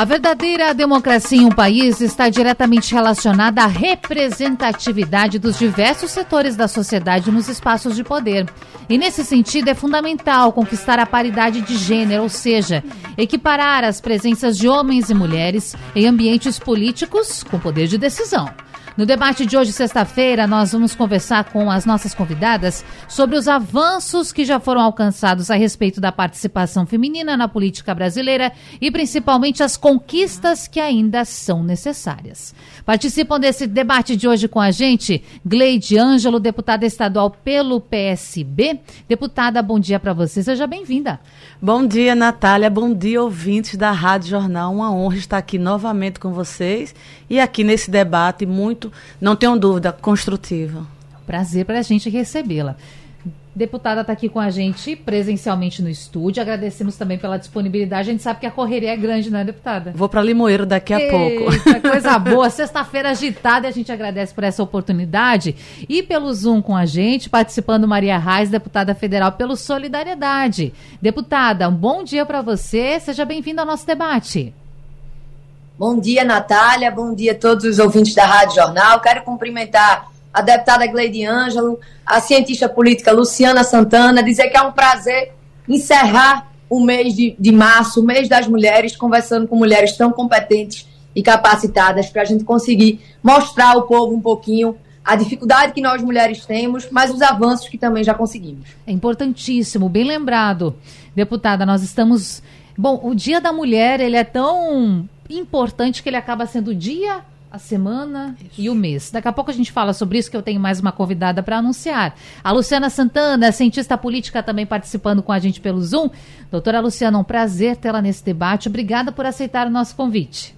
a verdadeira democracia em um país está diretamente relacionada à representatividade dos diversos setores da sociedade nos espaços de poder. E nesse sentido é fundamental conquistar a paridade de gênero, ou seja, equiparar as presenças de homens e mulheres em ambientes políticos com poder de decisão. No debate de hoje, sexta-feira, nós vamos conversar com as nossas convidadas sobre os avanços que já foram alcançados a respeito da participação feminina na política brasileira e principalmente as conquistas que ainda são necessárias. Participam desse debate de hoje com a gente Gleide Ângelo, deputada estadual pelo PSB. Deputada, bom dia para você, seja bem-vinda. Bom dia, Natália, bom dia, ouvintes da Rádio Jornal. Uma honra estar aqui novamente com vocês e aqui nesse debate muito, não tenho dúvida, construtivo. Prazer para a gente recebê-la. Deputada está aqui com a gente presencialmente no estúdio. Agradecemos também pela disponibilidade. A gente sabe que a correria é grande, né, deputada? Vou para Limoeiro daqui a Eita, pouco. Coisa boa. Sexta-feira agitada e a gente agradece por essa oportunidade. E pelo Zoom com a gente, participando Maria Reis, deputada federal pelo Solidariedade. Deputada, um bom dia para você. Seja bem-vinda ao nosso debate. Bom dia, Natália. Bom dia a todos os ouvintes da Rádio Jornal. Quero cumprimentar a deputada Gleide Ângelo, a cientista política Luciana Santana, dizer que é um prazer encerrar o mês de, de março, o mês das mulheres, conversando com mulheres tão competentes e capacitadas para a gente conseguir mostrar ao povo um pouquinho a dificuldade que nós mulheres temos, mas os avanços que também já conseguimos. É importantíssimo, bem lembrado. Deputada, nós estamos. Bom, o Dia da Mulher, ele é tão importante que ele acaba sendo dia, a semana isso. e o mês. Daqui a pouco a gente fala sobre isso, que eu tenho mais uma convidada para anunciar. A Luciana Santana, cientista política, também participando com a gente pelo Zoom. Doutora Luciana, um prazer tê-la nesse debate. Obrigada por aceitar o nosso convite.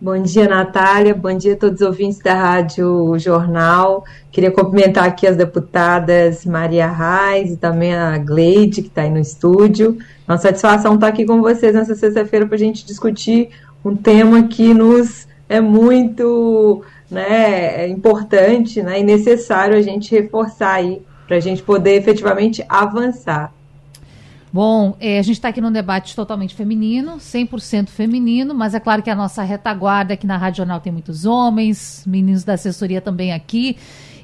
Bom dia, Natália. Bom dia a todos os ouvintes da Rádio Jornal. Queria cumprimentar aqui as deputadas Maria Reis e também a Gleide, que está aí no estúdio. Uma satisfação estar aqui com vocês nessa sexta-feira para a gente discutir um tema que nos é muito né, é importante né, e necessário a gente reforçar aí para a gente poder efetivamente avançar. Bom, é, a gente está aqui num debate totalmente feminino, 100% feminino, mas é claro que a nossa retaguarda aqui na Rádio Jornal tem muitos homens, meninos da assessoria também aqui.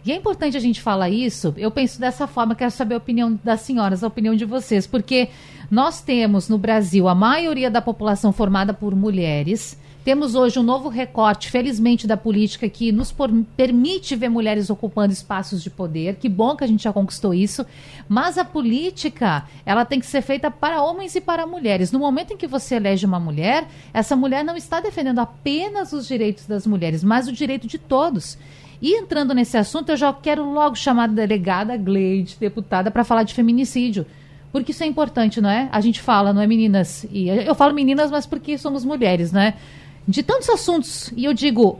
E é importante a gente falar isso. Eu penso dessa forma, quero saber a opinião das senhoras, a opinião de vocês, porque nós temos no Brasil a maioria da população formada por mulheres. Temos hoje um novo recorte, felizmente, da política que nos permite ver mulheres ocupando espaços de poder. Que bom que a gente já conquistou isso. Mas a política, ela tem que ser feita para homens e para mulheres. No momento em que você elege uma mulher, essa mulher não está defendendo apenas os direitos das mulheres, mas o direito de todos. E entrando nesse assunto, eu já quero logo chamar a delegada Gleide, deputada, para falar de feminicídio. Porque isso é importante, não é? A gente fala, não é meninas? E eu falo meninas, mas porque somos mulheres, não é? De tantos assuntos. E eu digo,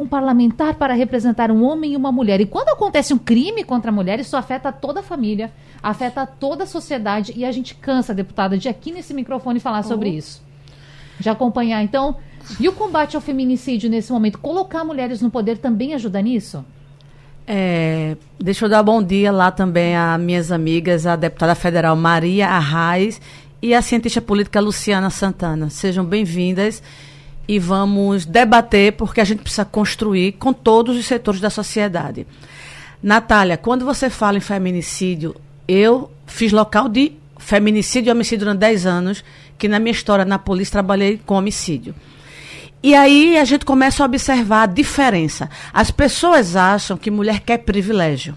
um parlamentar para representar um homem e uma mulher. E quando acontece um crime contra a mulher, isso afeta toda a família, afeta toda a sociedade. E a gente cansa, deputada, de aqui nesse microfone falar uhum. sobre isso. De acompanhar. Então, e o combate ao feminicídio nesse momento? Colocar mulheres no poder também ajuda nisso? É, deixa eu dar bom dia lá também a minhas amigas, a deputada federal Maria Arraes e a cientista política Luciana Santana. Sejam bem-vindas e vamos debater, porque a gente precisa construir com todos os setores da sociedade. Natália, quando você fala em feminicídio, eu fiz local de feminicídio e homicídio durante 10 anos, que na minha história na polícia trabalhei com homicídio. E aí a gente começa a observar a diferença. As pessoas acham que mulher quer privilégio.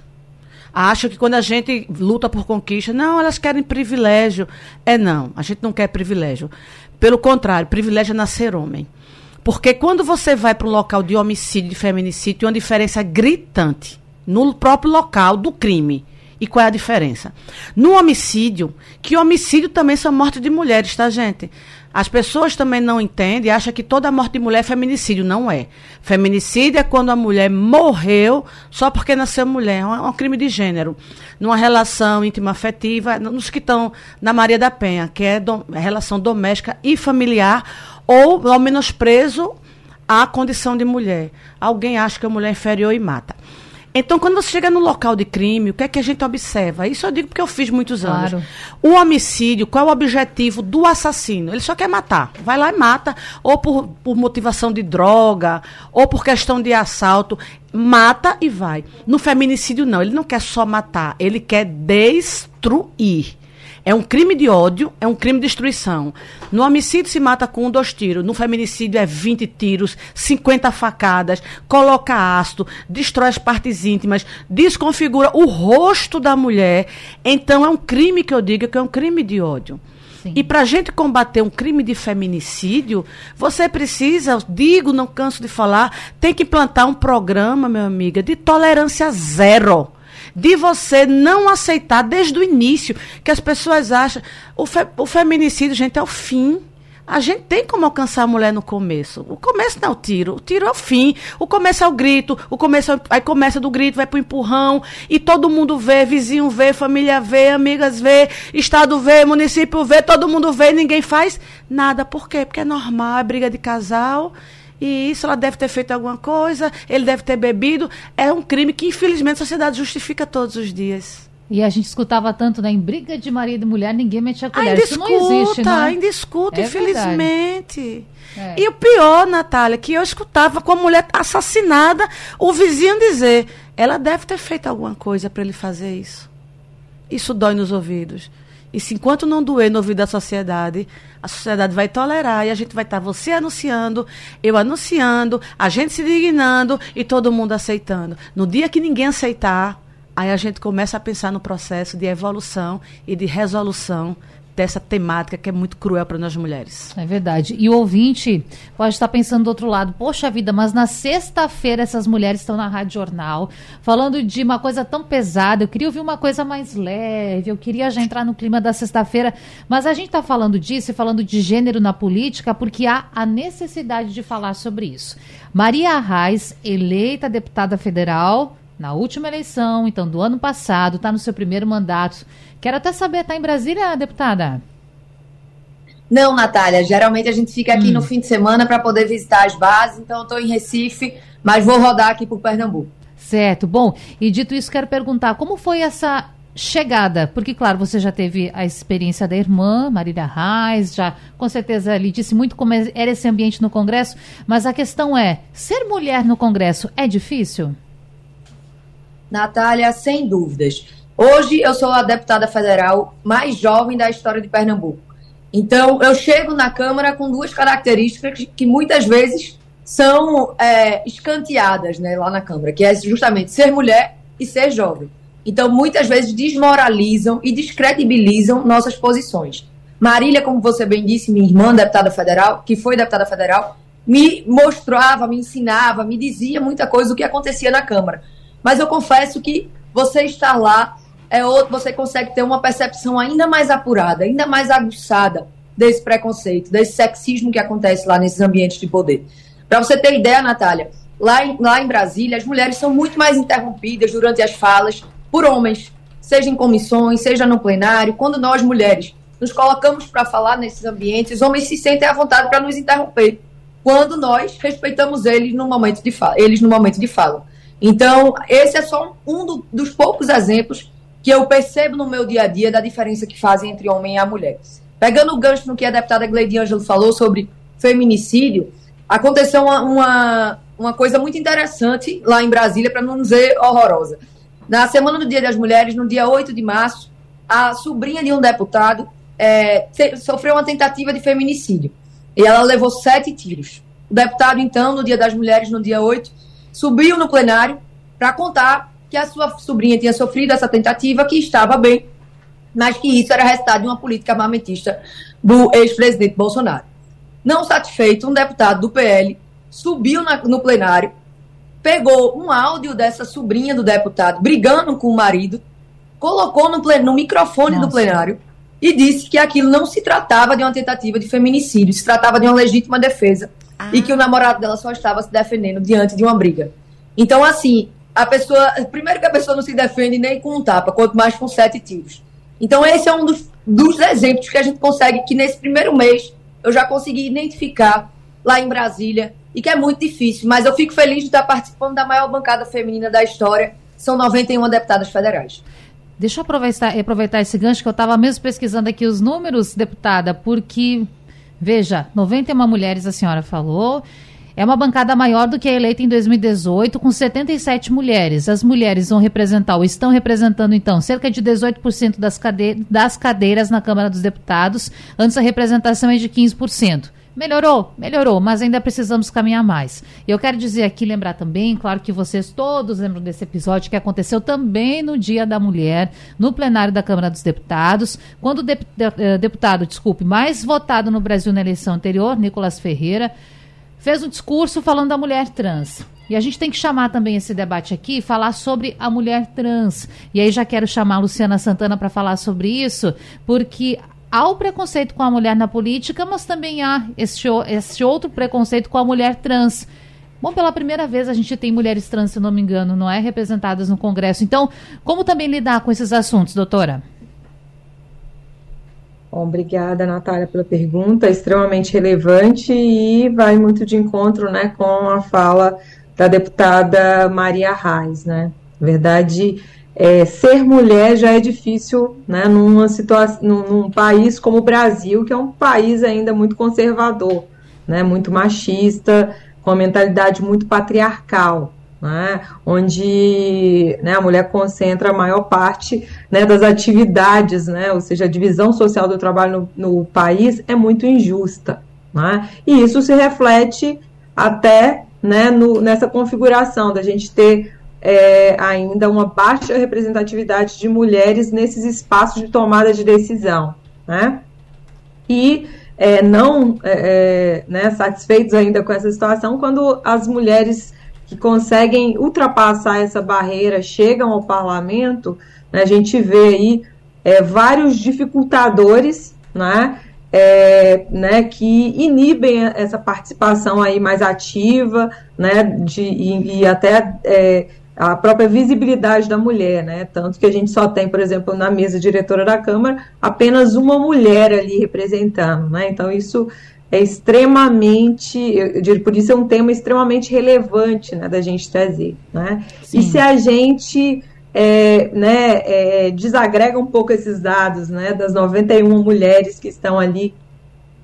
Acham que quando a gente luta por conquista, não, elas querem privilégio. É não, a gente não quer privilégio. Pelo contrário, privilégio é nascer homem. Porque quando você vai para um local de homicídio, de feminicídio, tem uma diferença gritante no próprio local do crime. E qual é a diferença? No homicídio, que homicídio também são mortes de mulheres, tá, gente? As pessoas também não entendem, acham que toda morte de mulher é feminicídio. Não é. Feminicídio é quando a mulher morreu só porque nasceu mulher. É um, é crime de gênero. Numa relação íntima afetiva, nos que estão na Maria da Penha, que é do, relação doméstica e familiar, ou ao menosprezo à condição de mulher. Alguém acha que a mulher é inferior e mata. Então, quando você chega no local de crime, o que é que a gente observa? Isso eu digo porque eu fiz muitos anos. Claro. O homicídio, qual é o objetivo do assassino? Ele só quer matar. Vai lá e mata, ou por, por motivação de droga, ou por questão de assalto. Mata e vai. No feminicídio, não. Ele não quer só matar, ele quer destruir. É um crime de ódio, é um crime de destruição. No homicídio se mata com um, dois tiros. No feminicídio é 20 tiros, 50 facadas, coloca ácido, destrói as partes íntimas, desconfigura o rosto da mulher. Então é um crime que eu digo que é um crime de ódio. Sim. E para a gente combater um crime de feminicídio, você precisa, digo, não canso de falar, tem que implantar um programa, meu amiga, de tolerância zero de você não aceitar desde o início que as pessoas acham o, fe, o feminicídio, gente, é o fim. A gente tem como alcançar a mulher no começo. O começo não é o tiro, o tiro é o fim. O começo é o grito, o começo é, aí começa do grito, vai pro empurrão e todo mundo vê, vizinho vê, família vê, amigas vê, estado vê, município vê, todo mundo vê, ninguém faz nada. Por quê? Porque é normal, é briga de casal e isso ela deve ter feito alguma coisa, ele deve ter bebido. É um crime que, infelizmente, a sociedade justifica todos os dias. E a gente escutava tanto, né? Em briga de marido e mulher, ninguém mete a colher. Ainda isso escuta, não existe, né? Ainda escuta, é infelizmente. É. E o pior, Natália, que eu escutava com a mulher assassinada, o vizinho dizer, ela deve ter feito alguma coisa para ele fazer isso. Isso dói nos ouvidos. E se enquanto não doer no ouvido da sociedade, a sociedade vai tolerar e a gente vai estar tá você anunciando, eu anunciando, a gente se dignando e todo mundo aceitando. No dia que ninguém aceitar, aí a gente começa a pensar no processo de evolução e de resolução dessa temática que é muito cruel para nós mulheres. É verdade. E o ouvinte pode estar pensando do outro lado, poxa vida, mas na sexta-feira essas mulheres estão na Rádio Jornal falando de uma coisa tão pesada. Eu queria ouvir uma coisa mais leve, eu queria já entrar no clima da sexta-feira, mas a gente está falando disso e falando de gênero na política porque há a necessidade de falar sobre isso. Maria Arraes, eleita deputada federal na última eleição, então do ano passado, está no seu primeiro mandato. Quero até saber, está em Brasília, deputada? Não, Natália, geralmente a gente fica aqui hum. no fim de semana para poder visitar as bases, então eu estou em Recife, mas vou rodar aqui por Pernambuco. Certo, bom, e dito isso, quero perguntar, como foi essa chegada? Porque, claro, você já teve a experiência da irmã, Marília Reis, já com certeza lhe disse muito como era esse ambiente no Congresso, mas a questão é, ser mulher no Congresso é difícil? Natália, sem dúvidas. Hoje eu sou a deputada federal mais jovem da história de Pernambuco. Então, eu chego na Câmara com duas características que muitas vezes são é, escanteadas né, lá na Câmara, que é justamente ser mulher e ser jovem. Então, muitas vezes desmoralizam e descredibilizam nossas posições. Marília, como você bem disse, minha irmã, deputada federal, que foi deputada federal, me mostrava, me ensinava, me dizia muita coisa do que acontecia na Câmara. Mas eu confesso que você estar lá é outro, você consegue ter uma percepção ainda mais apurada, ainda mais aguçada desse preconceito, desse sexismo que acontece lá nesses ambientes de poder. Para você ter ideia, Natália, lá em, lá em Brasília, as mulheres são muito mais interrompidas durante as falas por homens, seja em comissões, seja no plenário. Quando nós, mulheres, nos colocamos para falar nesses ambientes, os homens se sentem à vontade para nos interromper, quando nós respeitamos eles no momento de fala. Eles no momento de fala. Então, esse é só um do, dos poucos exemplos que eu percebo no meu dia a dia da diferença que fazem entre homem e mulher. Pegando o gancho no que a deputada Gleide Ângelo falou sobre feminicídio, aconteceu uma, uma, uma coisa muito interessante lá em Brasília, para não dizer horrorosa. Na semana do Dia das Mulheres, no dia 8 de março, a sobrinha de um deputado é, sofreu uma tentativa de feminicídio. E ela levou sete tiros. O deputado, então, no Dia das Mulheres, no dia 8, subiu no plenário para contar que a sua sobrinha tinha sofrido essa tentativa, que estava bem, mas que isso era resultado de uma política armamentista do ex-presidente Bolsonaro. Não satisfeito, um deputado do PL subiu na, no plenário, pegou um áudio dessa sobrinha do deputado brigando com o marido, colocou no, plen, no microfone Nossa. do plenário e disse que aquilo não se tratava de uma tentativa de feminicídio, se tratava de uma legítima defesa ah. e que o namorado dela só estava se defendendo diante de uma briga. Então, assim, a pessoa. Primeiro que a pessoa não se defende nem com um tapa, quanto mais com sete tiros. Então, esse é um dos, dos exemplos que a gente consegue, que nesse primeiro mês eu já consegui identificar lá em Brasília, e que é muito difícil, mas eu fico feliz de estar participando da maior bancada feminina da história. São 91 deputadas federais. Deixa eu aproveitar, aproveitar esse gancho que eu estava mesmo pesquisando aqui os números, deputada, porque, veja, 91 mulheres a senhora falou, é uma bancada maior do que a eleita em 2018, com 77 mulheres. As mulheres vão representar, ou estão representando, então, cerca de 18% das, cade das cadeiras na Câmara dos Deputados. Antes a representação é de 15%. Melhorou, melhorou, mas ainda precisamos caminhar mais. Eu quero dizer aqui, lembrar também, claro que vocês todos lembram desse episódio que aconteceu também no Dia da Mulher, no plenário da Câmara dos Deputados, quando o eh, deputado, desculpe, mais votado no Brasil na eleição anterior, Nicolas Ferreira, fez um discurso falando da mulher trans. E a gente tem que chamar também esse debate aqui falar sobre a mulher trans. E aí já quero chamar a Luciana Santana para falar sobre isso, porque há o preconceito com a mulher na política, mas também há esse, esse outro preconceito com a mulher trans. Bom, pela primeira vez a gente tem mulheres trans, se não me engano, não é? Representadas no Congresso. Então, como também lidar com esses assuntos, doutora? Bom, obrigada, Natália, pela pergunta, extremamente relevante e vai muito de encontro né, com a fala da deputada Maria Reis. Né? Na verdade, é, ser mulher já é difícil né, numa situação, num, num, país como o Brasil, que é um país ainda muito conservador, né, muito machista, com uma mentalidade muito patriarcal. Né, onde né, a mulher concentra a maior parte né, das atividades, né, ou seja, a divisão social do trabalho no, no país é muito injusta. Né, e isso se reflete até né, no, nessa configuração da gente ter é, ainda uma baixa representatividade de mulheres nesses espaços de tomada de decisão, né? E é, não é, é, né, satisfeitos ainda com essa situação, quando as mulheres que conseguem ultrapassar essa barreira chegam ao parlamento, né, a gente vê aí é, vários dificultadores, né? É, né, que inibem essa participação aí mais ativa, né, de, e, e até é, a própria visibilidade da mulher, né? Tanto que a gente só tem, por exemplo, na mesa diretora da Câmara, apenas uma mulher ali representando, né? Então isso é extremamente, eu diria, por isso é um tema extremamente relevante, né, da gente trazer, né? Sim. E se a gente é, né, é, desagrega um pouco esses dados, né, das 91 mulheres que estão ali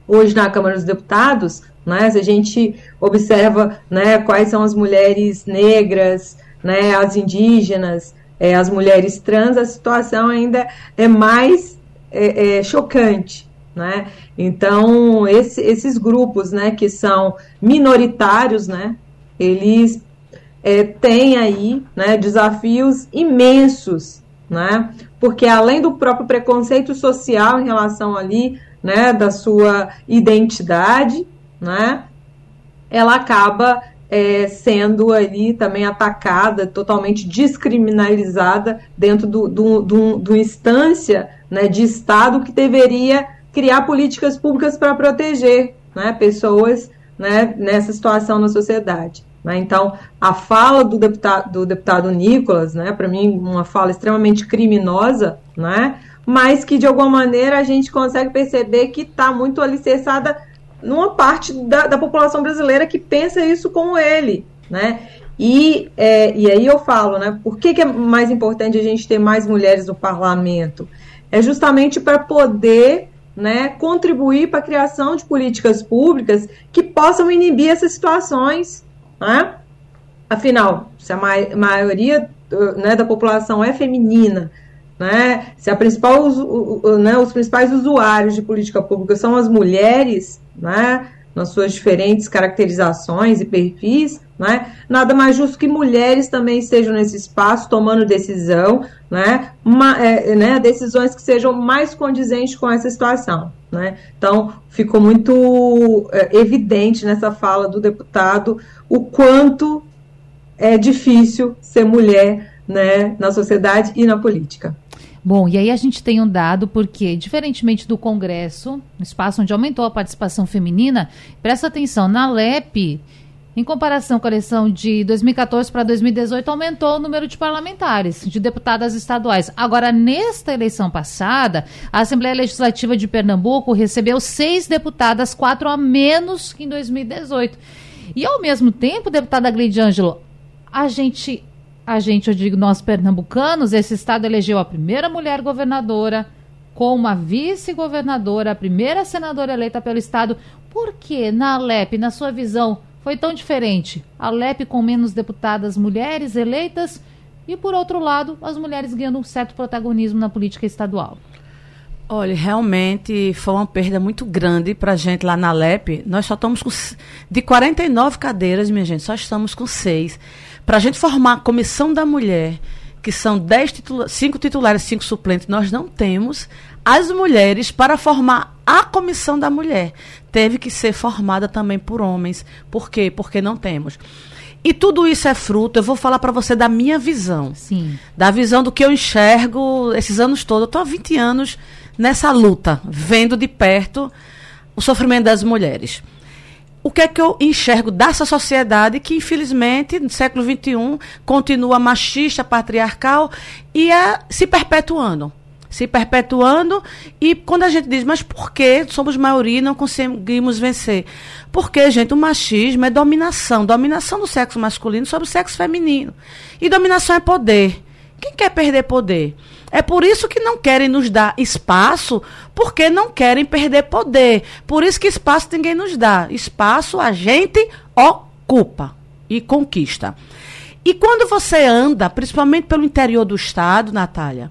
hoje na Câmara dos Deputados, né, se a gente observa, né, quais são as mulheres negras, né, as indígenas, é, as mulheres trans, a situação ainda é mais é, é, chocante. Né? Então, esse, esses grupos né, que são minoritários, né, eles é, têm aí né, desafios imensos, né? porque além do próprio preconceito social em relação ali né, da sua identidade, né, ela acaba é, sendo ali também atacada, totalmente descriminalizada dentro do, do, do, do instância né, de Estado que deveria criar políticas públicas para proteger né, pessoas né, nessa situação na sociedade. Né? Então, a fala do deputado, do deputado Nicolas, né, para mim, uma fala extremamente criminosa, né, mas que de alguma maneira a gente consegue perceber que está muito alicerçada numa parte da, da população brasileira que pensa isso como ele, né? E, é, e aí eu falo, né? Por que, que é mais importante a gente ter mais mulheres no parlamento? É justamente para poder né, contribuir para a criação de políticas públicas que possam inibir essas situações. Né? Afinal, se a ma maioria né, da população é feminina, né, se a principal, né, os principais usuários de política pública são as mulheres, né, nas suas diferentes caracterizações e perfis, né, nada mais justo que mulheres também estejam nesse espaço tomando decisão, né, uma, é, né, decisões que sejam mais condizentes com essa situação. Né? Então, ficou muito é, evidente nessa fala do deputado o quanto é difícil ser mulher né, na sociedade e na política. Bom, e aí a gente tem um dado porque, diferentemente do Congresso, no espaço onde aumentou a participação feminina, presta atenção, na LEP, em comparação com a eleição de 2014 para 2018, aumentou o número de parlamentares, de deputadas estaduais. Agora, nesta eleição passada, a Assembleia Legislativa de Pernambuco recebeu seis deputadas, quatro a menos que em 2018. E, ao mesmo tempo, deputada Gleide Ângelo, a gente a gente, eu digo nós pernambucanos, esse estado elegeu a primeira mulher governadora, com uma vice-governadora, a primeira senadora eleita pelo estado. Por que na Alep, na sua visão, foi tão diferente? A Alep com menos deputadas mulheres eleitas e, por outro lado, as mulheres ganhando um certo protagonismo na política estadual. Olha, realmente foi uma perda muito grande para a gente lá na Alep. Nós só estamos com. De 49 cadeiras, minha gente, só estamos com seis. Para a gente formar a comissão da mulher, que são dez titula cinco titulares e cinco suplentes, nós não temos as mulheres para formar a comissão da mulher. Teve que ser formada também por homens. Por quê? Porque não temos. E tudo isso é fruto, eu vou falar para você da minha visão. Sim. Da visão do que eu enxergo esses anos todos. Eu estou há 20 anos nessa luta, vendo de perto o sofrimento das mulheres o que é que eu enxergo dessa sociedade que, infelizmente, no século XXI, continua machista, patriarcal e é se perpetuando. Se perpetuando, e quando a gente diz, mas por que somos maioria e não conseguimos vencer? Porque, gente, o machismo é dominação dominação do sexo masculino sobre o sexo feminino. E dominação é poder. Quem quer perder poder? É por isso que não querem nos dar espaço, porque não querem perder poder. Por isso que espaço ninguém nos dá. Espaço a gente ocupa e conquista. E quando você anda, principalmente pelo interior do estado, Natália,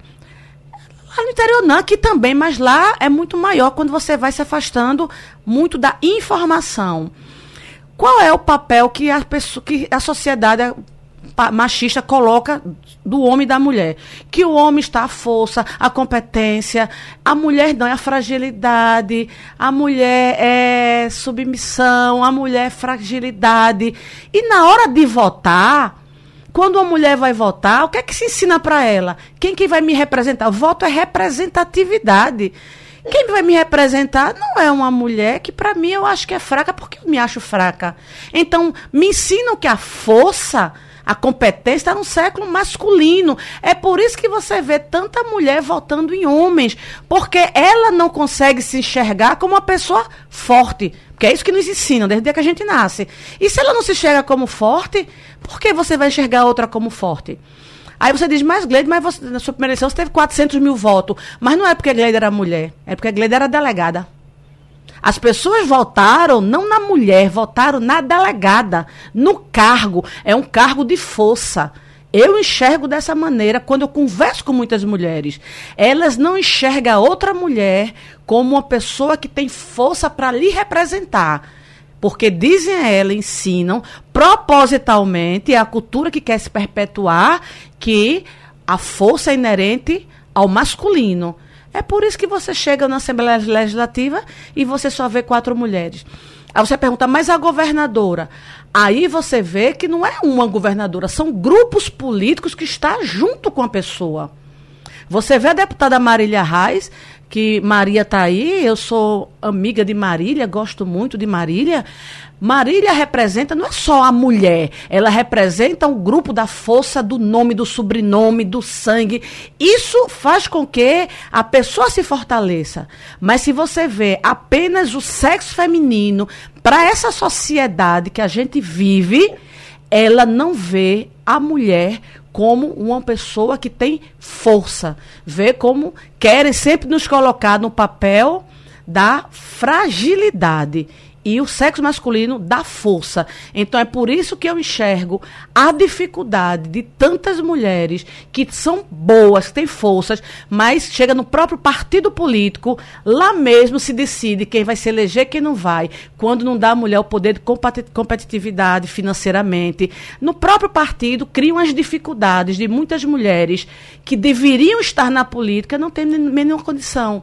lá no interior não, aqui também, mas lá é muito maior quando você vai se afastando muito da informação. Qual é o papel que a, pessoa, que a sociedade machista coloca do homem e da mulher. Que o homem está a força, a competência, a mulher não é a fragilidade, a mulher é submissão, a mulher é fragilidade. E na hora de votar, quando uma mulher vai votar, o que é que se ensina para ela? Quem que vai me representar? Voto é representatividade. Quem vai me representar não é uma mulher que, para mim, eu acho que é fraca porque eu me acho fraca. Então, me ensinam que a força a competência está no século masculino. É por isso que você vê tanta mulher votando em homens, porque ela não consegue se enxergar como uma pessoa forte. Porque é isso que nos ensinam desde que a gente nasce. E se ela não se enxerga como forte, por que você vai enxergar outra como forte? Aí você diz, mas Gleide, mas você, na sua primeira eleição você teve 400 mil votos. Mas não é porque Gleide era mulher, é porque Gleide era delegada. As pessoas votaram não na mulher, votaram na delegada, no cargo. É um cargo de força. Eu enxergo dessa maneira quando eu converso com muitas mulheres. Elas não enxergam outra mulher como uma pessoa que tem força para lhe representar. Porque dizem a ela, ensinam propositalmente, é a cultura que quer se perpetuar, que a força é inerente ao masculino. É por isso que você chega na Assembleia Legislativa e você só vê quatro mulheres. Aí você pergunta, mas a governadora? Aí você vê que não é uma governadora, são grupos políticos que estão junto com a pessoa. Você vê a deputada Marília Reis, que Maria está aí, eu sou amiga de Marília, gosto muito de Marília. Marília representa não é só a mulher, ela representa um grupo da força do nome, do sobrenome, do sangue. Isso faz com que a pessoa se fortaleça. Mas se você vê apenas o sexo feminino para essa sociedade que a gente vive, ela não vê a mulher como uma pessoa que tem força. Vê como querem sempre nos colocar no papel da fragilidade e o sexo masculino dá força. Então é por isso que eu enxergo a dificuldade de tantas mulheres que são boas, que têm forças, mas chega no próprio partido político, lá mesmo se decide quem vai se eleger, quem não vai, quando não dá à mulher o poder de competitividade financeiramente. No próprio partido criam as dificuldades de muitas mulheres que deveriam estar na política não têm nenhuma condição.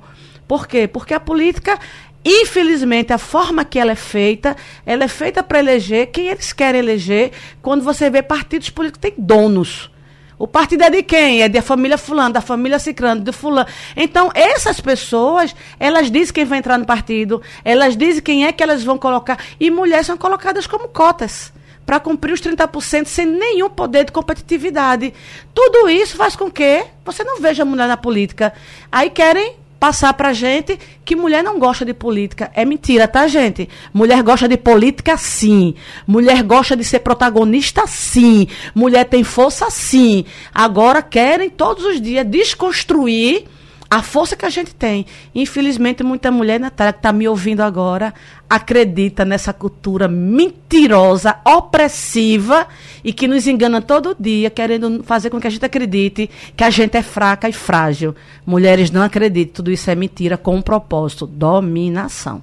Por quê? Porque a política Infelizmente, a forma que ela é feita, ela é feita para eleger quem eles querem eleger, quando você vê partidos políticos têm donos. O partido é de quem? É da família fulano, da família cicrano, do fulano. Então, essas pessoas, elas dizem quem vai entrar no partido, elas dizem quem é que elas vão colocar. E mulheres são colocadas como cotas para cumprir os 30% sem nenhum poder de competitividade. Tudo isso faz com que você não veja mulher na política. Aí querem passar pra gente que mulher não gosta de política. É mentira, tá, gente? Mulher gosta de política, sim. Mulher gosta de ser protagonista, sim. Mulher tem força, sim. Agora querem todos os dias desconstruir a força que a gente tem. Infelizmente, muita mulher, Natália, que está me ouvindo agora, acredita nessa cultura mentirosa, opressiva e que nos engana todo dia, querendo fazer com que a gente acredite que a gente é fraca e frágil. Mulheres não acreditam, tudo isso é mentira com um propósito: dominação.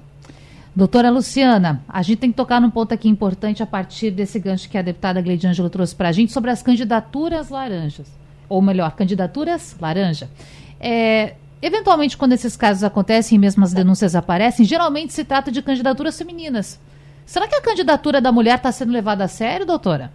Doutora Luciana, a gente tem que tocar num ponto aqui importante a partir desse gancho que a deputada Gleide Ângelo trouxe para a gente sobre as candidaturas laranjas. Ou melhor, candidaturas laranja. É, eventualmente, quando esses casos acontecem e mesmo as denúncias aparecem, geralmente se trata de candidaturas femininas. Será que a candidatura da mulher está sendo levada a sério, doutora?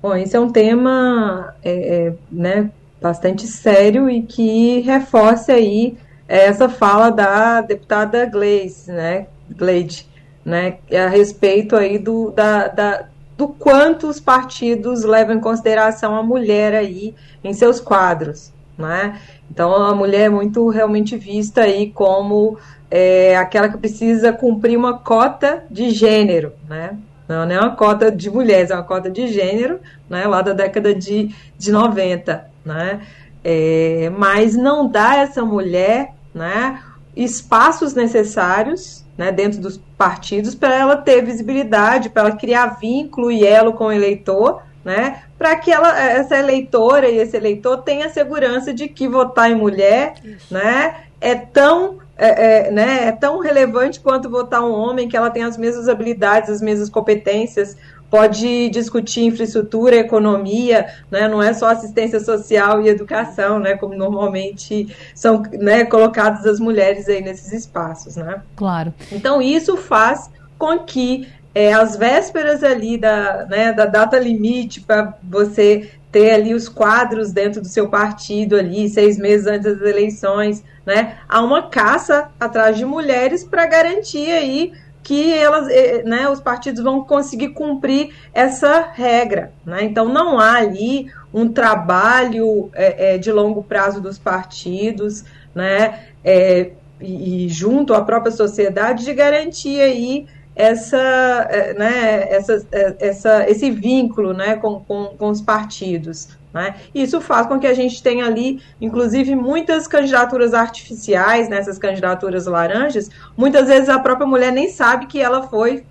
Bom, esse é um tema é, é, né, bastante sério e que reforça aí essa fala da deputada Gleise, né, Gleide, né, a respeito aí do, da, da, do quanto os partidos levam em consideração a mulher aí em seus quadros, né? Então a mulher é muito realmente vista aí como é, aquela que precisa cumprir uma cota de gênero, né? Não, não é uma cota de mulheres, é uma cota de gênero, né? Lá da década de, de 90, né? É, mas não dá essa mulher, né? Espaços necessários né, dentro dos partidos para ela ter visibilidade, para ela criar vínculo e elo com o eleitor, né, para que ela, essa eleitora e esse eleitor tenha segurança de que votar em mulher né, é tão é, é, né, é tão relevante quanto votar um homem, que ela tem as mesmas habilidades, as mesmas competências, pode discutir infraestrutura, economia, né? não é só assistência social e educação, né? como normalmente são né, colocadas as mulheres aí nesses espaços. Né? Claro. Então, isso faz com que é, as vésperas ali da, né, da data limite para você ter ali os quadros dentro do seu partido ali, seis meses antes das eleições, né? Há uma caça atrás de mulheres para garantir aí que elas, eh, né, os partidos vão conseguir cumprir essa regra. Né? Então, não há ali um trabalho é, é, de longo prazo dos partidos, né, é, e, e, junto à própria sociedade, de garantir aí essa, né, essa, essa, esse vínculo né, com, com, com os partidos. Né? Isso faz com que a gente tenha ali, inclusive, muitas candidaturas artificiais, nessas candidaturas laranjas. Muitas vezes a própria mulher nem sabe que ela foi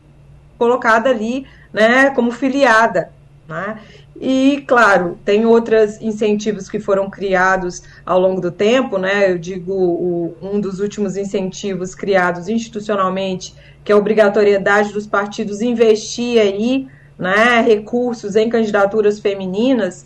colocada ali né, como filiada. Né? E, claro, tem outros incentivos que foram criados ao longo do tempo, né? Eu digo, o, um dos últimos incentivos criados institucionalmente, que é a obrigatoriedade dos partidos investir aí, né, recursos em candidaturas femininas,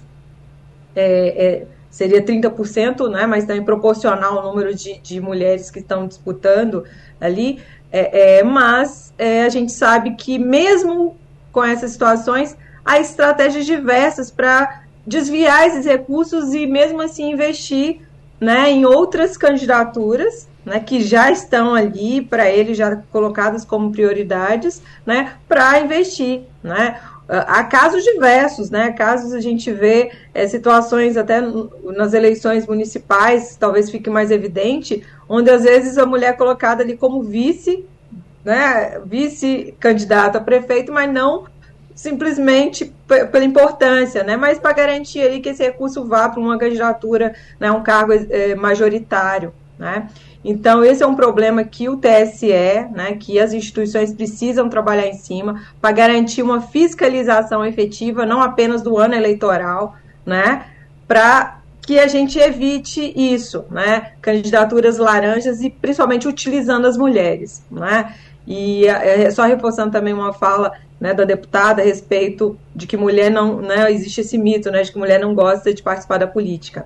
é, é, seria 30%, né, mas também proporcional ao número de, de mulheres que estão disputando ali. É, é mas é, a gente sabe que mesmo com essas situações, há estratégias diversas para desviar esses recursos e mesmo assim investir né, em outras candidaturas né, que já estão ali para eles já colocadas como prioridades, né, para investir, né? Há casos diversos, né? Casos a gente vê é, situações até nas eleições municipais, talvez fique mais evidente, onde às vezes a mulher é colocada ali como vice, né? Vice-candidata a prefeito, mas não simplesmente pela importância, né? Mas para garantir ali que esse recurso vá para uma candidatura, né? Um cargo é, majoritário, né? Então, esse é um problema que o TSE, né, que as instituições precisam trabalhar em cima para garantir uma fiscalização efetiva, não apenas do ano eleitoral, né, para que a gente evite isso, né, candidaturas laranjas e principalmente utilizando as mulheres, né. E é, só reforçando também uma fala né, da deputada a respeito de que mulher não, né, existe esse mito, né, de que mulher não gosta de participar da política.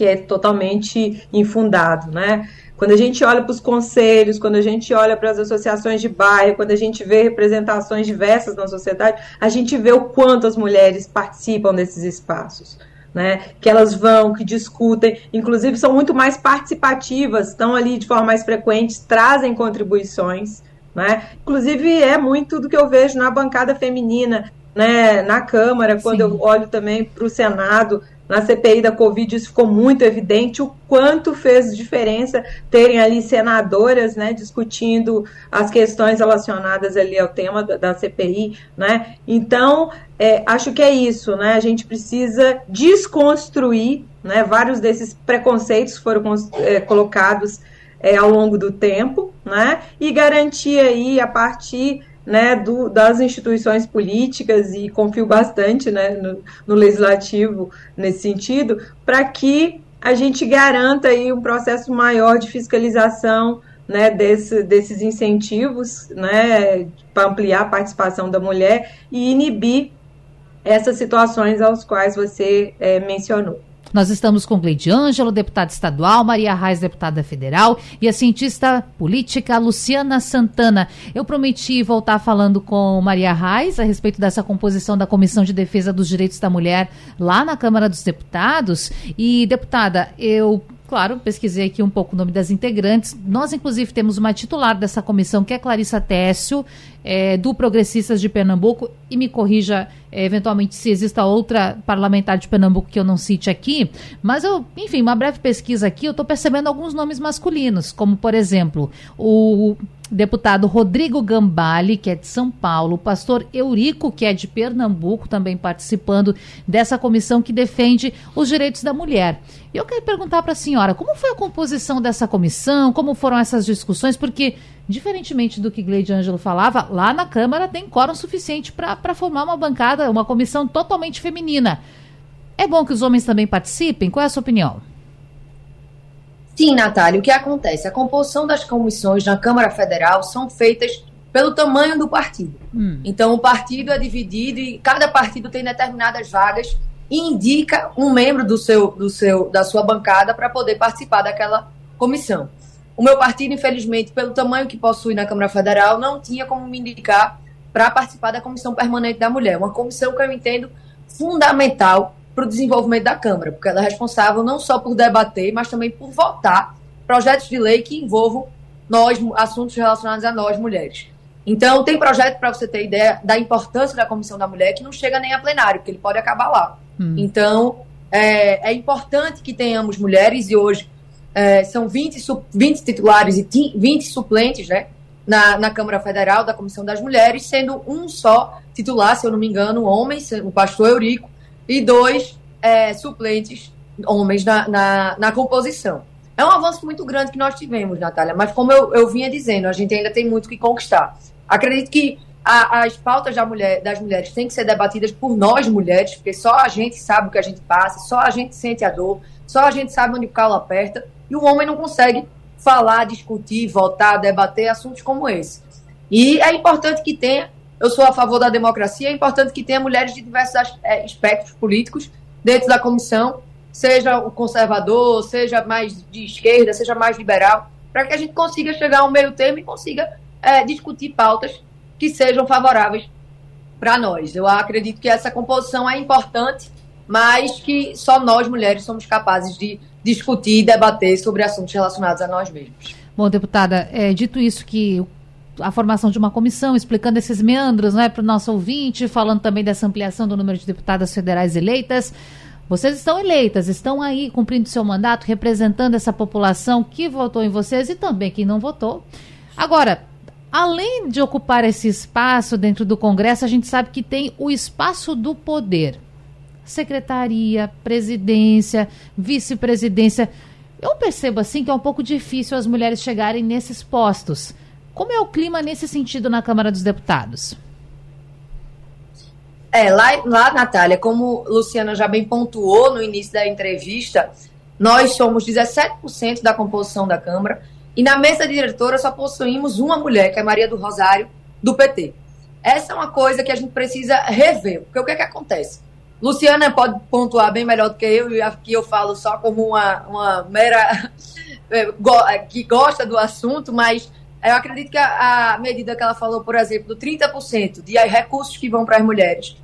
Que é totalmente infundado, né? Quando a gente olha para os conselhos, quando a gente olha para as associações de bairro, quando a gente vê representações diversas na sociedade, a gente vê o quanto as mulheres participam desses espaços. Né, que elas vão, que discutem, inclusive são muito mais participativas, estão ali de forma mais frequente, trazem contribuições. Né? Inclusive, é muito do que eu vejo na bancada feminina, né, na Câmara, quando Sim. eu olho também para o Senado, na CPI da Covid, isso ficou muito evidente o quanto fez diferença terem ali senadoras, né, discutindo as questões relacionadas ali ao tema da, da CPI, né? Então, é, acho que é isso, né? A gente precisa desconstruir, né? Vários desses preconceitos foram é, colocados é, ao longo do tempo, né? E garantir aí a partir né, do, das instituições políticas e confio bastante né, no, no legislativo nesse sentido, para que a gente garanta aí um processo maior de fiscalização né, desse, desses incentivos né, para ampliar a participação da mulher e inibir essas situações aos quais você é, mencionou. Nós estamos com Gleide Ângelo, deputada estadual, Maria Reis, deputada federal, e a cientista política Luciana Santana. Eu prometi voltar falando com Maria Reis a respeito dessa composição da Comissão de Defesa dos Direitos da Mulher lá na Câmara dos Deputados. E, deputada, eu claro, pesquisei aqui um pouco o nome das integrantes. Nós, inclusive, temos uma titular dessa comissão, que é Clarissa Técio, é, do Progressistas de Pernambuco, e me corrija é, eventualmente se exista outra parlamentar de Pernambuco que eu não cite aqui, mas eu, enfim, uma breve pesquisa aqui, eu estou percebendo alguns nomes masculinos, como, por exemplo, o deputado Rodrigo Gambale, que é de São Paulo, o pastor Eurico, que é de Pernambuco, também participando dessa comissão que defende os direitos da mulher. E eu quero perguntar para a senhora, como foi a composição dessa comissão, como foram essas discussões, porque, diferentemente do que Gleide Ângelo falava, lá na Câmara tem quórum suficiente para formar uma bancada, uma comissão totalmente feminina. É bom que os homens também participem? Qual é a sua opinião? Sim, Natália, o que acontece? A composição das comissões na Câmara Federal são feitas pelo tamanho do partido. Hum. Então, o partido é dividido e cada partido tem determinadas vagas e indica um membro do seu, do seu, da sua bancada para poder participar daquela comissão. O meu partido, infelizmente, pelo tamanho que possui na Câmara Federal, não tinha como me indicar para participar da Comissão Permanente da Mulher, uma comissão que eu entendo fundamental para o desenvolvimento da Câmara, porque ela é responsável não só por debater, mas também por votar projetos de lei que envolvam nós, assuntos relacionados a nós, mulheres. Então, tem projeto, para você ter ideia, da importância da Comissão da Mulher, que não chega nem a plenário, porque ele pode acabar lá. Hum. Então, é, é, importante que tenhamos mulheres, e hoje é, são 20, 20 titulares e 20 suplentes né, na, na Câmara Federal da Comissão das Mulheres, sendo um só titular, se eu não me engano, homem, o pastor Eurico, e dois é, suplentes homens na, na, na, composição. É um avanço muito grande que nós tivemos, Natália, mas como eu, eu vinha dizendo, a gente ainda tem muito que conquistar. Acredito que a, as pautas da mulher, das mulheres têm que ser debatidas por nós mulheres, porque só a gente sabe o que a gente passa, só a gente sente a dor, só a gente sabe onde o calo aperta, e o homem não consegue falar, discutir, votar, debater assuntos como esse. E é importante que tenha eu sou a favor da democracia. É importante que tenha mulheres de diversos é, espectros políticos dentro da comissão, seja o conservador, seja mais de esquerda, seja mais liberal, para que a gente consiga chegar a um meio termo e consiga é, discutir pautas que sejam favoráveis para nós. Eu acredito que essa composição é importante, mas que só nós, mulheres, somos capazes de discutir e debater sobre assuntos relacionados a nós mesmos. Bom, deputada, é, dito isso que a formação de uma comissão, explicando esses meandros né, para o nosso ouvinte, falando também dessa ampliação do número de deputadas federais eleitas. Vocês estão eleitas, estão aí cumprindo seu mandato, representando essa população que votou em vocês e também quem não votou. Agora, além de ocupar esse espaço dentro do Congresso, a gente sabe que tem o espaço do poder. Secretaria, presidência, vice-presidência. Eu percebo assim que é um pouco difícil as mulheres chegarem nesses postos. Como é o clima nesse sentido na Câmara dos Deputados? É, lá, lá, Natália, como Luciana já bem pontuou no início da entrevista, nós somos 17% da composição da Câmara e na mesa diretora só possuímos uma mulher, que é Maria do Rosário, do PT. Essa é uma coisa que a gente precisa rever, porque o que, é que acontece? Luciana pode pontuar bem melhor do que eu, e aqui eu falo só como uma, uma mera é, é, que gosta do assunto, mas eu acredito que a, a medida que ela falou, por exemplo, do 30% de recursos que vão para as mulheres,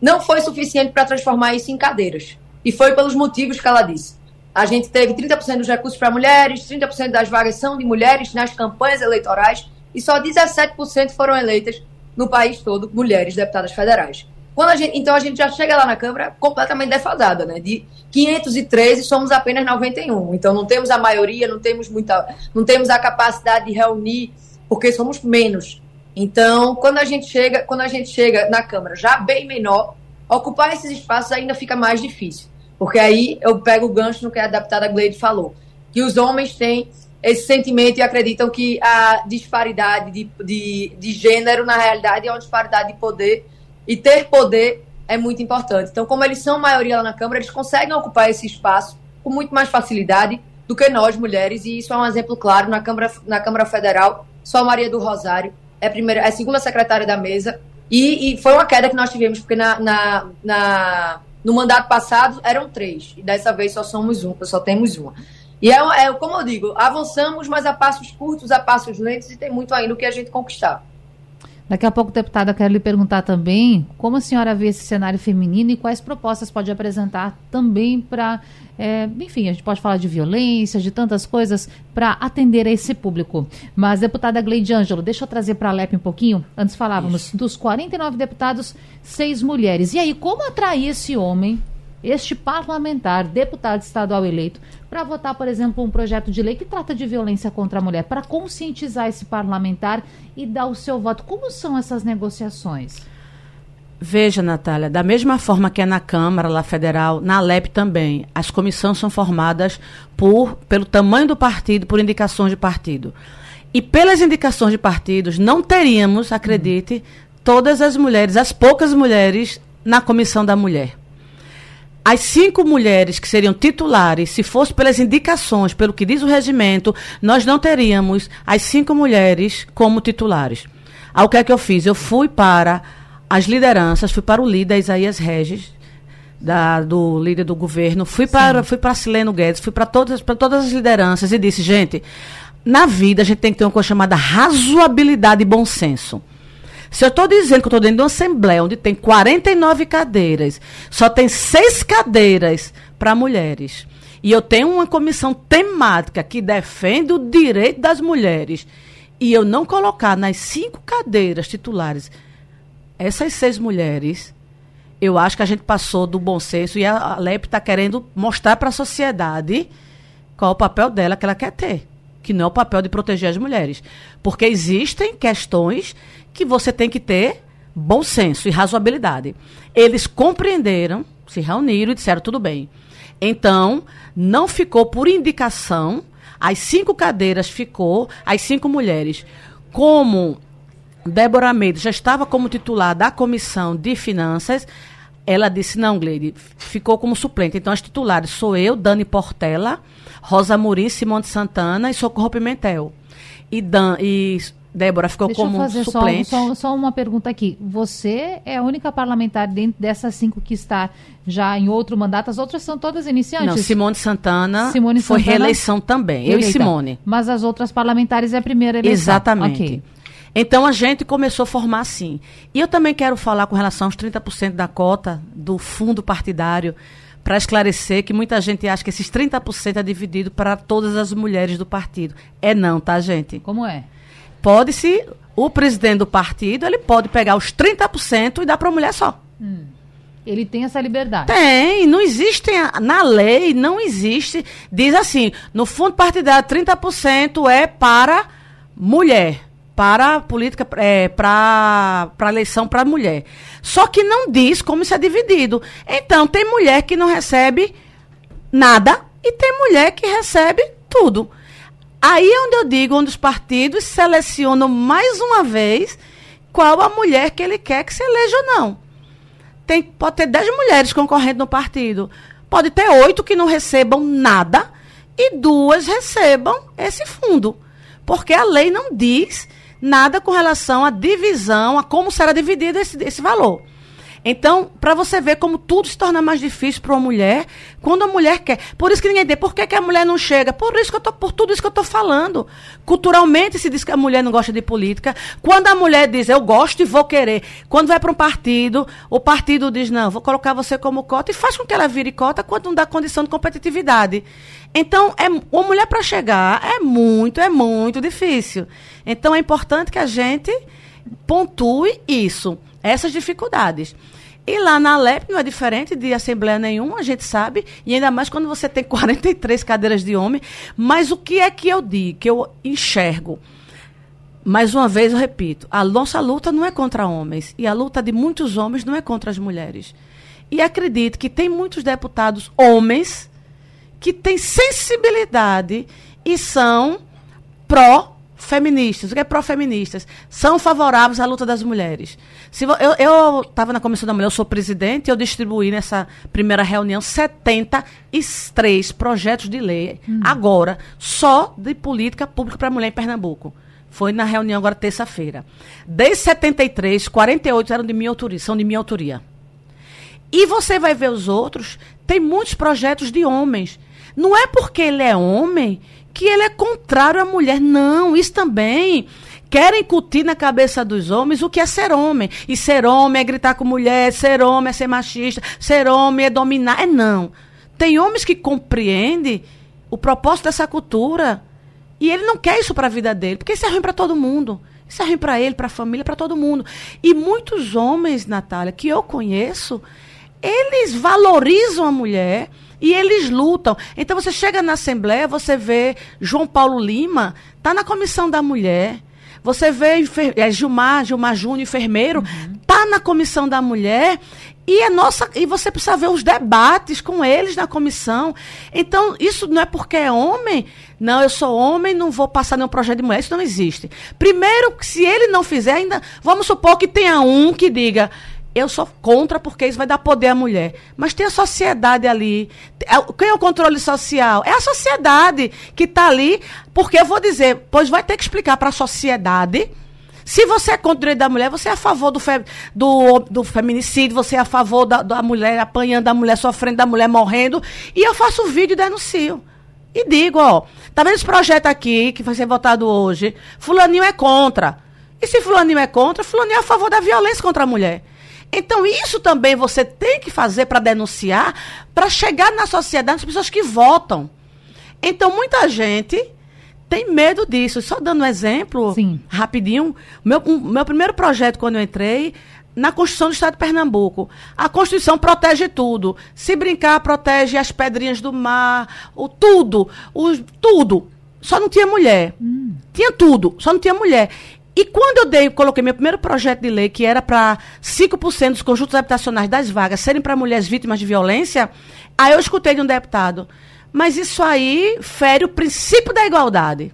não foi suficiente para transformar isso em cadeiras. E foi pelos motivos que ela disse. A gente teve 30% dos recursos para mulheres, 30% das vagas são de mulheres nas campanhas eleitorais e só 17% foram eleitas no país todo mulheres deputadas federais. Quando a gente, então a gente já chega lá na Câmara completamente defasada, né? De 513 somos apenas 91. Então não temos a maioria, não temos muita, não temos a capacidade de reunir, porque somos menos. Então, quando a gente chega, quando a gente chega na Câmara já bem menor, ocupar esses espaços ainda fica mais difícil. Porque aí eu pego o gancho no que a deputada Gleide falou, que os homens têm esse sentimento e acreditam que a disparidade de, de, de gênero, na realidade, é uma disparidade de poder e ter poder é muito importante. Então, como eles são maioria lá na Câmara, eles conseguem ocupar esse espaço com muito mais facilidade do que nós, mulheres, e isso é um exemplo claro na Câmara, na Câmara Federal. Só Maria do Rosário é, primeira, é segunda secretária da mesa, e, e foi uma queda que nós tivemos, porque na, na, na, no mandato passado eram três, e dessa vez só somos um, só temos uma. E é, é como eu digo, avançamos, mas a passos curtos, a passos lentos, e tem muito ainda o que a gente conquistar. Daqui a pouco, deputada, quero lhe perguntar também como a senhora vê esse cenário feminino e quais propostas pode apresentar também para, é, enfim, a gente pode falar de violência, de tantas coisas, para atender a esse público. Mas, deputada Gleide Ângelo, deixa eu trazer para a LEP um pouquinho. Antes falávamos Isso. dos 49 deputados, seis mulheres. E aí, como atrair esse homem este parlamentar, deputado estadual eleito, para votar, por exemplo, um projeto de lei que trata de violência contra a mulher, para conscientizar esse parlamentar e dar o seu voto. Como são essas negociações? Veja, Natália, da mesma forma que é na Câmara, lá federal, na Alep também, as comissões são formadas por pelo tamanho do partido, por indicações de partido. E pelas indicações de partidos, não teríamos, acredite, todas as mulheres, as poucas mulheres na comissão da mulher as cinco mulheres que seriam titulares, se fosse pelas indicações, pelo que diz o regimento, nós não teríamos as cinco mulheres como titulares. Aí o que é que eu fiz? Eu fui para as lideranças, fui para o líder Isaías Regis, da, do líder do governo, fui para, fui para Sileno Guedes, fui para todas, para todas as lideranças e disse, gente, na vida a gente tem que ter uma coisa chamada razoabilidade e bom senso. Se eu estou dizendo que eu estou dentro de uma assembleia onde tem 49 cadeiras, só tem seis cadeiras para mulheres, e eu tenho uma comissão temática que defende o direito das mulheres, e eu não colocar nas cinco cadeiras titulares essas seis mulheres, eu acho que a gente passou do bom senso e a LEP está querendo mostrar para a sociedade qual o papel dela que ela quer ter, que não é o papel de proteger as mulheres. Porque existem questões que você tem que ter bom senso e razoabilidade. Eles compreenderam, se reuniram e disseram tudo bem. Então, não ficou por indicação, as cinco cadeiras ficou, as cinco mulheres. Como Débora Almeida já estava como titular da comissão de finanças, ela disse: não, Gleide, ficou como suplente. Então, as titulares sou eu, Dani Portela, Rosa Muri, Simone Santana e Socorro Pimentel. E, Dan, e Débora ficou Deixa como eu fazer suplente. Só, só, só, uma pergunta aqui. Você é a única parlamentar dentro dessas cinco que está já em outro mandato? As outras são todas iniciantes? Não, Simone Santana Simone foi Santana, reeleição também. Eleita. Eu e Simone. Mas as outras parlamentares é a primeira eleição? Exatamente. Okay. Então a gente começou a formar assim. E eu também quero falar com relação aos 30% da cota do fundo partidário para esclarecer que muita gente acha que esses 30% é dividido para todas as mulheres do partido. É não, tá, gente? Como é? Pode-se, o presidente do partido, ele pode pegar os 30% e dar para a mulher só. Hum. Ele tem essa liberdade. Tem, não existe, na lei não existe, diz assim, no fundo partidário 30% é para mulher, para política, é, para eleição para mulher. Só que não diz como isso é dividido. Então, tem mulher que não recebe nada e tem mulher que recebe tudo. Aí é onde eu digo, onde os partidos selecionam mais uma vez qual a mulher que ele quer que se eleja ou não. Tem, pode ter dez mulheres concorrendo no partido. Pode ter oito que não recebam nada e duas recebam esse fundo. Porque a lei não diz nada com relação à divisão, a como será dividido esse, esse valor. Então, para você ver como tudo se torna mais difícil para uma mulher, quando a mulher quer. Por isso que ninguém diz, por que, que a mulher não chega? Por isso que eu tô, por tudo isso que eu estou falando. Culturalmente se diz que a mulher não gosta de política. Quando a mulher diz, eu gosto e vou querer. Quando vai para um partido, o partido diz, não, vou colocar você como cota e faz com que ela vire cota quando não dá condição de competitividade. Então, é, uma mulher para chegar é muito, é muito difícil. Então, é importante que a gente pontue isso, essas dificuldades. E lá na Alep não é diferente de assembleia nenhuma, a gente sabe, e ainda mais quando você tem 43 cadeiras de homem. Mas o que é que eu digo, que eu enxergo? Mais uma vez eu repito, a nossa luta não é contra homens, e a luta de muitos homens não é contra as mulheres. E acredito que tem muitos deputados homens que têm sensibilidade e são pró feministas, o que é pró-feministas, são favoráveis à luta das mulheres. Se eu estava na Comissão da Mulher, eu sou presidente, eu distribuí nessa primeira reunião 73 projetos de lei, hum. agora, só de política pública para a mulher em Pernambuco. Foi na reunião agora terça-feira. Desde 73, 48 eram de minha autoria, são de minha autoria. E você vai ver os outros, tem muitos projetos de homens. Não é porque ele é homem que ele é contrário à mulher. Não, isso também. Querem incutir na cabeça dos homens o que é ser homem. E ser homem é gritar com mulher, ser homem é ser machista, ser homem é dominar. É não. Tem homens que compreendem o propósito dessa cultura e ele não quer isso para a vida dele, porque isso é ruim para todo mundo. Isso é ruim para ele, para a família, para todo mundo. E muitos homens, Natália, que eu conheço, eles valorizam a mulher e eles lutam. Então você chega na Assembleia, você vê João Paulo Lima, tá na comissão da mulher. Você vê é, Gilmar, Gilmar Júnior, enfermeiro, uhum. tá na comissão da mulher e é nossa e você precisa ver os debates com eles na comissão. Então isso não é porque é homem. Não, eu sou homem, não vou passar nenhum projeto de mulher. Isso não existe. Primeiro, se ele não fizer ainda, vamos supor que tenha um que diga eu sou contra porque isso vai dar poder à mulher. Mas tem a sociedade ali. É quem é o controle social? É a sociedade que está ali. Porque eu vou dizer, pois vai ter que explicar para a sociedade. Se você é contra o direito da mulher, você é a favor do, fe, do, do feminicídio, você é a favor da, da mulher apanhando, da mulher sofrendo, da mulher morrendo. E eu faço vídeo e denuncio. E digo, ó, tá vendo esse projeto aqui que vai ser votado hoje? Fulaninho é contra. E se fulaninho é contra, fulaninho é a favor da violência contra a mulher. Então, isso também você tem que fazer para denunciar, para chegar na sociedade, as pessoas que votam. Então, muita gente tem medo disso. Só dando um exemplo, Sim. rapidinho. Meu, um, meu primeiro projeto, quando eu entrei, na Constituição do Estado de Pernambuco. A Constituição protege tudo. Se brincar, protege as pedrinhas do mar, o tudo, o, tudo. Só não tinha mulher. Hum. Tinha tudo, só não tinha mulher. E quando eu dei, coloquei meu primeiro projeto de lei, que era para 5% dos conjuntos habitacionais das vagas serem para mulheres vítimas de violência, aí eu escutei de um deputado. Mas isso aí fere o princípio da igualdade.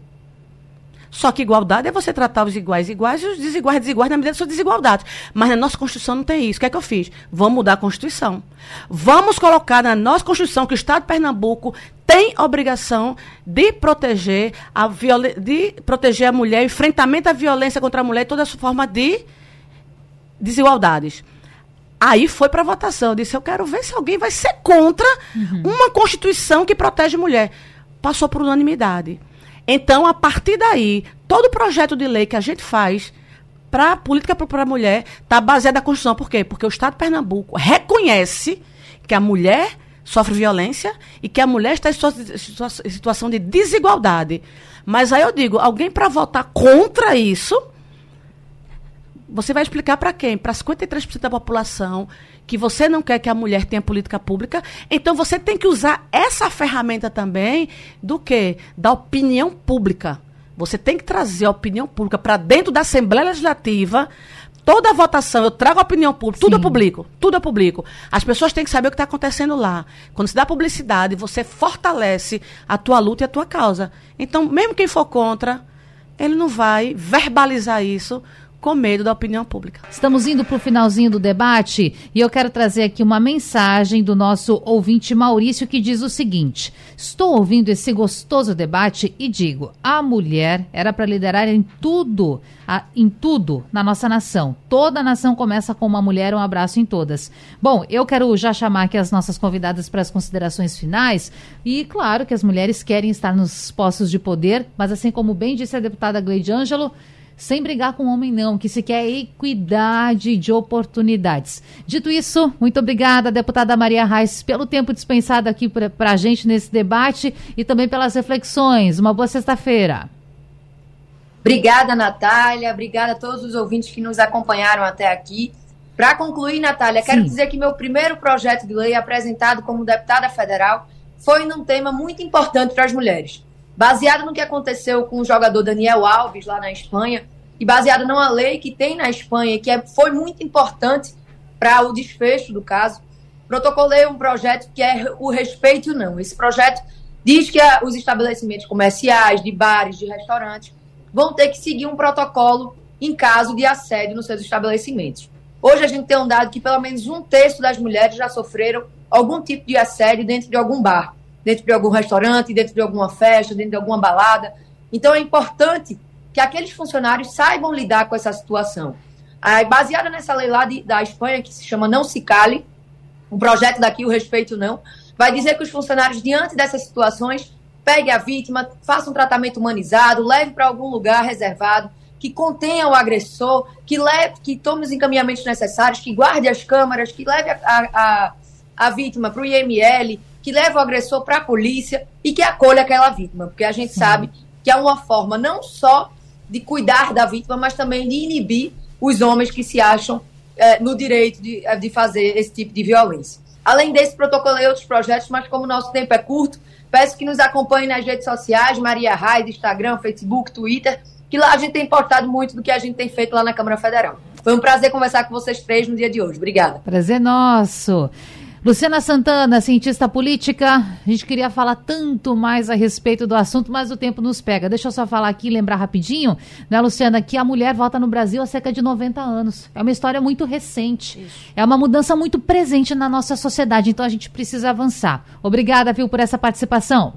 Só que igualdade é você tratar os iguais iguais e os desiguais desiguais na medida da sua desigualdade. Mas na nossa Constituição não tem isso. O que é que eu fiz? Vamos mudar a Constituição. Vamos colocar na nossa Constituição que o Estado de Pernambuco tem obrigação de proteger a, de proteger a mulher, enfrentamento à violência contra a mulher e toda essa forma de desigualdades. Aí foi para votação. Eu disse: eu quero ver se alguém vai ser contra uhum. uma Constituição que protege a mulher. Passou por unanimidade. Então, a partir daí, todo projeto de lei que a gente faz para a política para a mulher está baseado na Constituição. Por quê? Porque o Estado de Pernambuco reconhece que a mulher sofre violência e que a mulher está em situação de desigualdade. Mas aí eu digo, alguém para votar contra isso, você vai explicar para quem? Para 53% da população que você não quer que a mulher tenha política pública, então você tem que usar essa ferramenta também do que? Da opinião pública. Você tem que trazer a opinião pública para dentro da Assembleia Legislativa. Toda a votação, eu trago a opinião pública, Sim. tudo é público, tudo é público. As pessoas têm que saber o que está acontecendo lá. Quando se dá publicidade, você fortalece a tua luta e a tua causa. Então, mesmo quem for contra, ele não vai verbalizar isso com medo da opinião pública. Estamos indo para o finalzinho do debate e eu quero trazer aqui uma mensagem do nosso ouvinte Maurício que diz o seguinte: Estou ouvindo esse gostoso debate e digo: a mulher era para liderar em tudo, a, em tudo na nossa nação. Toda nação começa com uma mulher, um abraço em todas. Bom, eu quero já chamar aqui as nossas convidadas para as considerações finais e claro que as mulheres querem estar nos postos de poder, mas assim como bem disse a deputada Gleide Ângelo, sem brigar com o homem, não, que se quer equidade de oportunidades. Dito isso, muito obrigada, deputada Maria Reis, pelo tempo dispensado aqui para a gente nesse debate e também pelas reflexões. Uma boa sexta-feira. Obrigada, Natália. Obrigada a todos os ouvintes que nos acompanharam até aqui. Para concluir, Natália, quero Sim. dizer que meu primeiro projeto de lei apresentado como deputada federal foi num tema muito importante para as mulheres baseado no que aconteceu com o jogador Daniel Alves lá na Espanha e baseado numa lei que tem na Espanha que é, foi muito importante para o desfecho do caso, protocolei um projeto que é o respeito não. Esse projeto diz que a, os estabelecimentos comerciais, de bares, de restaurantes, vão ter que seguir um protocolo em caso de assédio nos seus estabelecimentos. Hoje a gente tem um dado que pelo menos um terço das mulheres já sofreram algum tipo de assédio dentro de algum bar dentro de algum restaurante, dentro de alguma festa, dentro de alguma balada. Então é importante que aqueles funcionários saibam lidar com essa situação. Aí, baseada nessa lei lá de, da Espanha, que se chama Não Se Cale, um projeto daqui, o Respeito Não, vai dizer que os funcionários, diante dessas situações, peguem a vítima, façam um tratamento humanizado, leve para algum lugar reservado, que contenha o agressor, que leve, que tome os encaminhamentos necessários, que guarde as câmaras, que leve a, a, a vítima para o IML, que leve o agressor para a polícia e que acolha aquela vítima, porque a gente sabe que é uma forma não só de cuidar da vítima, mas também de inibir os homens que se acham é, no direito de, é, de fazer esse tipo de violência. Além desse, protocolei outros projetos, mas como o nosso tempo é curto, peço que nos acompanhem nas redes sociais, Maria Raid, Instagram, Facebook, Twitter, que lá a gente tem postado muito do que a gente tem feito lá na Câmara Federal. Foi um prazer conversar com vocês três no dia de hoje. Obrigada. Prazer nosso. Luciana Santana, cientista política, a gente queria falar tanto mais a respeito do assunto, mas o tempo nos pega. Deixa eu só falar aqui, lembrar rapidinho, né, Luciana, que a mulher volta no Brasil há cerca de 90 anos. É uma história muito recente. Isso. É uma mudança muito presente na nossa sociedade, então a gente precisa avançar. Obrigada, viu, por essa participação.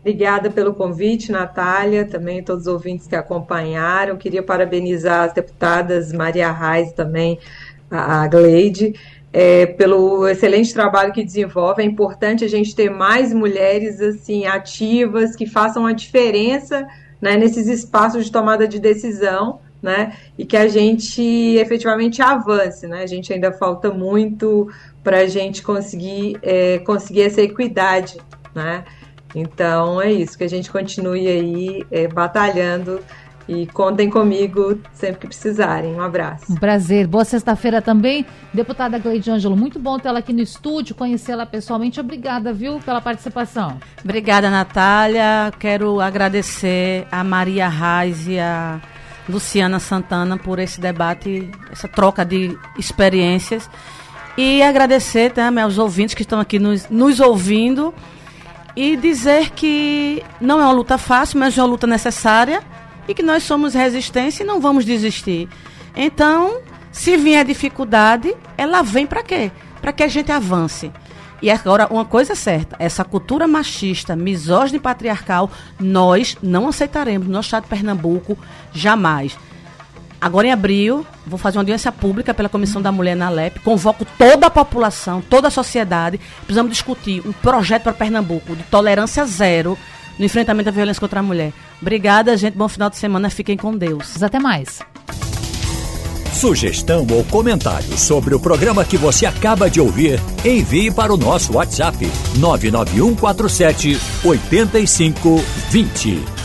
Obrigada pelo convite, Natália, também todos os ouvintes que acompanharam. Queria parabenizar as deputadas Maria Reis também, a Gleide é, pelo excelente trabalho que desenvolve. É importante a gente ter mais mulheres assim ativas que façam a diferença né, nesses espaços de tomada de decisão. Né, e que a gente efetivamente avance, né? A gente ainda falta muito para a gente conseguir é, conseguir essa equidade, né? Então é isso que a gente continue aí é, batalhando e contem comigo sempre que precisarem. Um abraço. Um prazer. Boa sexta-feira também. Deputada Gleide Ângelo, muito bom tê-la aqui no estúdio, conhecê-la pessoalmente. Obrigada, viu, pela participação. Obrigada, Natália. Quero agradecer a Maria Reis e a Luciana Santana por esse debate, essa troca de experiências. E agradecer também aos ouvintes que estão aqui nos, nos ouvindo e dizer que não é uma luta fácil, mas é uma luta necessária e que nós somos resistência e não vamos desistir. Então, se vier dificuldade, ela vem para quê? Para que a gente avance. E agora, uma coisa é certa: essa cultura machista, misógina e patriarcal, nós não aceitaremos no estado de Pernambuco jamais. Agora, em abril, vou fazer uma audiência pública pela Comissão da Mulher na LEP. Convoco toda a população, toda a sociedade. Precisamos discutir um projeto para Pernambuco de tolerância zero no enfrentamento à violência contra a mulher. Obrigada, gente. Bom final de semana. Fiquem com Deus. Até mais. Sugestão ou comentário sobre o programa que você acaba de ouvir, envie para o nosso WhatsApp 99147 8520.